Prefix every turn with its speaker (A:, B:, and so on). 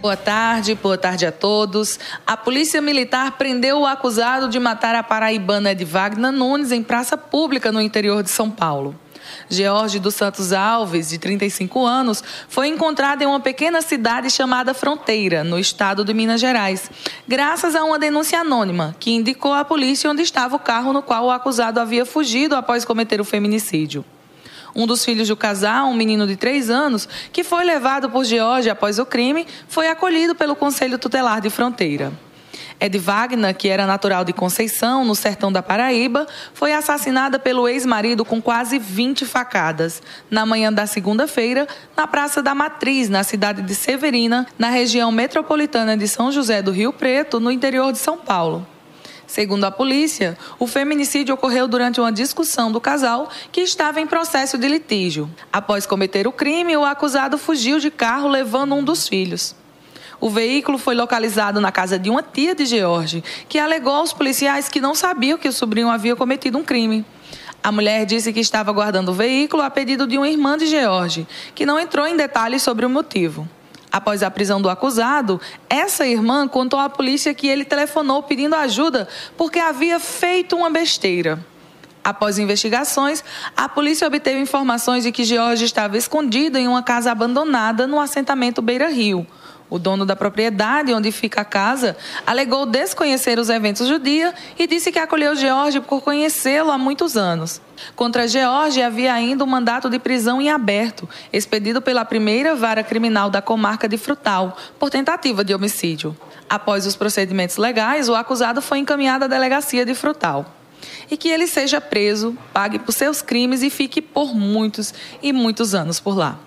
A: Boa tarde, boa tarde a todos. A Polícia Militar prendeu o acusado de matar a paraibana Edvagna Nunes em praça pública no interior de São Paulo. George dos Santos Alves, de 35 anos, foi encontrado em uma pequena cidade chamada Fronteira, no estado de Minas Gerais, graças a uma denúncia anônima que indicou à polícia onde estava o carro no qual o acusado havia fugido após cometer o feminicídio. Um dos filhos do casal, um menino de três anos, que foi levado por George após o crime, foi acolhido pelo Conselho Tutelar de Fronteira. Ed Wagner, que era natural de Conceição, no sertão da Paraíba, foi assassinada pelo ex-marido com quase 20 facadas, na manhã da segunda-feira, na Praça da Matriz, na cidade de Severina, na região metropolitana de São José do Rio Preto, no interior de São Paulo. Segundo a polícia, o feminicídio ocorreu durante uma discussão do casal que estava em processo de litígio. Após cometer o crime, o acusado fugiu de carro levando um dos filhos. O veículo foi localizado na casa de uma tia de George, que alegou aos policiais que não sabia que o sobrinho havia cometido um crime. A mulher disse que estava guardando o veículo a pedido de uma irmã de George, que não entrou em detalhes sobre o motivo. Após a prisão do acusado, essa irmã contou à polícia que ele telefonou pedindo ajuda porque havia feito uma besteira. Após investigações, a polícia obteve informações de que George estava escondido em uma casa abandonada no assentamento Beira Rio. O dono da propriedade onde fica a casa alegou desconhecer os eventos do dia e disse que acolheu George por conhecê-lo há muitos anos. Contra George havia ainda um mandato de prisão em aberto, expedido pela primeira vara criminal da comarca de Frutal, por tentativa de homicídio. Após os procedimentos legais, o acusado foi encaminhado à delegacia de Frutal. E que ele seja preso, pague por seus crimes e fique por muitos e muitos anos por lá.